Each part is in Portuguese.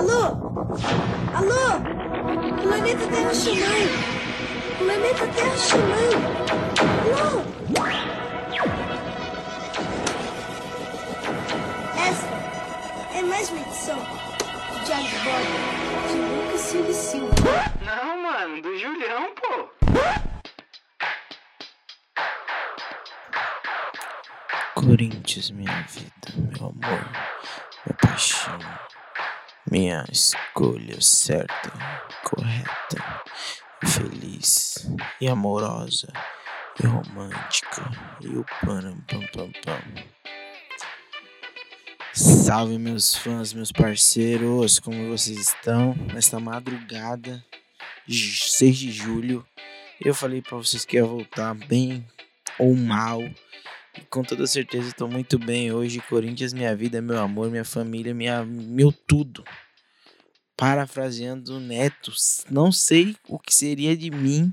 Alô? Alô? Planeta Terra chamando. Planeta Terra chamando. Alô? Essa é mais uma edição do Diário de Bordo de Lucas Silva Silva. Não, mano, do Julião, pô. Corinthians, minha vida, meu amor, minha paixão, minha escolha certa, correta, feliz e amorosa e romântica e o pano pam pam pam. Salve meus fãs, meus parceiros, como vocês estão? Nesta madrugada, 6 de julho, eu falei para vocês que ia voltar bem ou mal. Com toda certeza estou muito bem hoje. Corinthians, minha vida, meu amor, minha família, minha, meu tudo. Parafraseando Neto, não sei o que seria de mim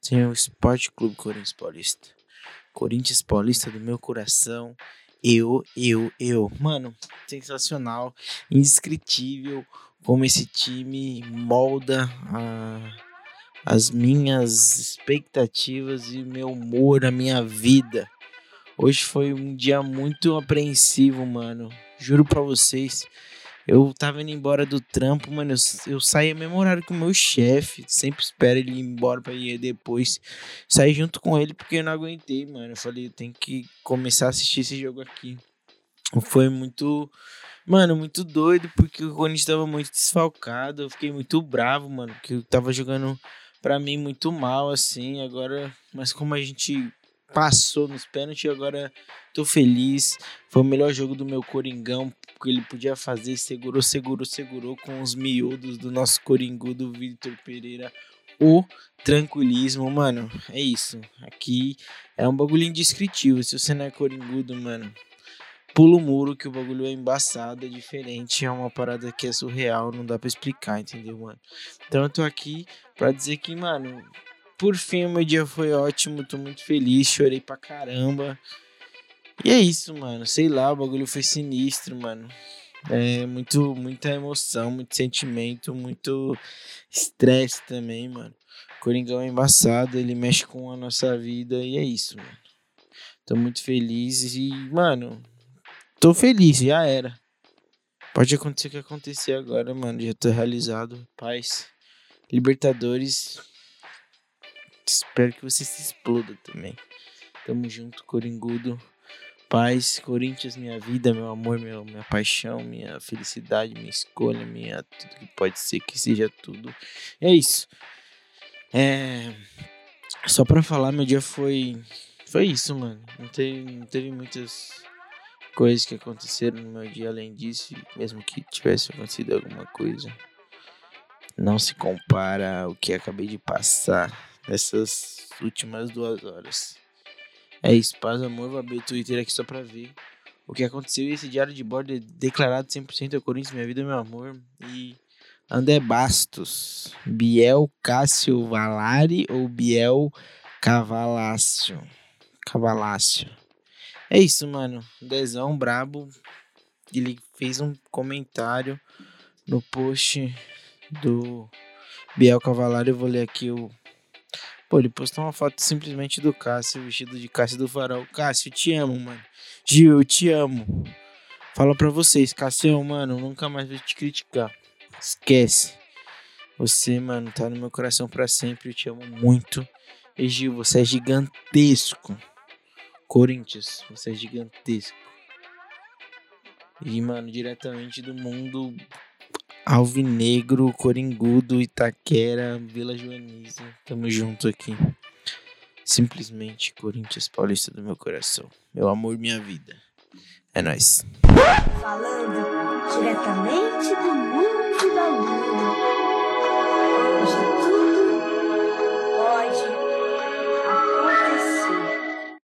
sem o Esporte Clube Corinthians Paulista. Corinthians Paulista do meu coração. Eu, eu, eu. Mano, sensacional, indescritível como esse time molda a, as minhas expectativas e meu humor, a minha vida. Hoje foi um dia muito apreensivo, mano. Juro pra vocês. Eu tava indo embora do trampo, mano. Eu, eu saía mesmo horário com o meu chefe. Sempre espero ele ir embora pra ir depois. Saí junto com ele porque eu não aguentei, mano. Eu falei, eu tenho que começar a assistir esse jogo aqui. Foi muito. Mano, muito doido, porque o Corinthians tava muito desfalcado. Eu fiquei muito bravo, mano. Porque eu tava jogando pra mim muito mal, assim. Agora. Mas como a gente passou nos pênaltis, agora tô feliz. Foi o melhor jogo do meu Coringão que ele podia fazer. Segurou, segurou, segurou com os miúdos do nosso Coringu, do Vitor Pereira. O tranquilismo, mano. É isso. Aqui é um bagulho indescritível. Se você não é coringudo, mano, pula o muro que o bagulho é embaçado, é diferente. É uma parada que é surreal, não dá pra explicar, entendeu, mano? Então eu tô aqui pra dizer que, mano, por fim, meu dia foi ótimo, tô muito feliz, chorei pra caramba. E é isso, mano. Sei lá, o bagulho foi sinistro, mano. É muito, muita emoção, muito sentimento, muito estresse também, mano. Coringão é embaçado, ele mexe com a nossa vida e é isso, mano. Tô muito feliz e, mano, tô feliz, já era. Pode acontecer o que acontecer agora, mano. Já tô realizado. Paz. Libertadores Espero que você se exploda também. Tamo junto, Coringudo. Paz, Corinthians, minha vida, meu amor, meu, minha paixão, minha felicidade, minha escolha, minha tudo que pode ser que seja tudo. É isso. É. Só pra falar, meu dia foi. Foi isso, mano. Não teve, não teve muitas coisas que aconteceram no meu dia além disso. Mesmo que tivesse acontecido alguma coisa. Não se compara ao que acabei de passar nessas últimas duas horas. É isso, paz, amor, vou abrir o Twitter aqui só pra ver o que aconteceu. Esse diário de bordo é declarado 100% ao Corinthians, minha vida, meu amor. E André Bastos, Biel Cássio Valari ou Biel Cavalácio? Cavalácio. É isso, mano. Dezão brabo. Ele fez um comentário no post do Biel Cavalari. Eu vou ler aqui o Pô, ele postou uma foto simplesmente do Cássio, vestido de Cássio do Farol. Cássio, te amo, mano. Gil, eu te amo. Fala pra vocês, Cássio, mano, nunca mais vou te criticar. Esquece. Você, mano, tá no meu coração para sempre. Eu te amo muito. E Gil, você é gigantesco. Corinthians, você é gigantesco. E, mano, diretamente do mundo Alvinegro, Coringudo, Itaquera, Vila Joaniza. Tamo junto aqui. Simplesmente Corinthians Paulista do meu coração. Meu amor, minha vida. É nóis. Falando diretamente do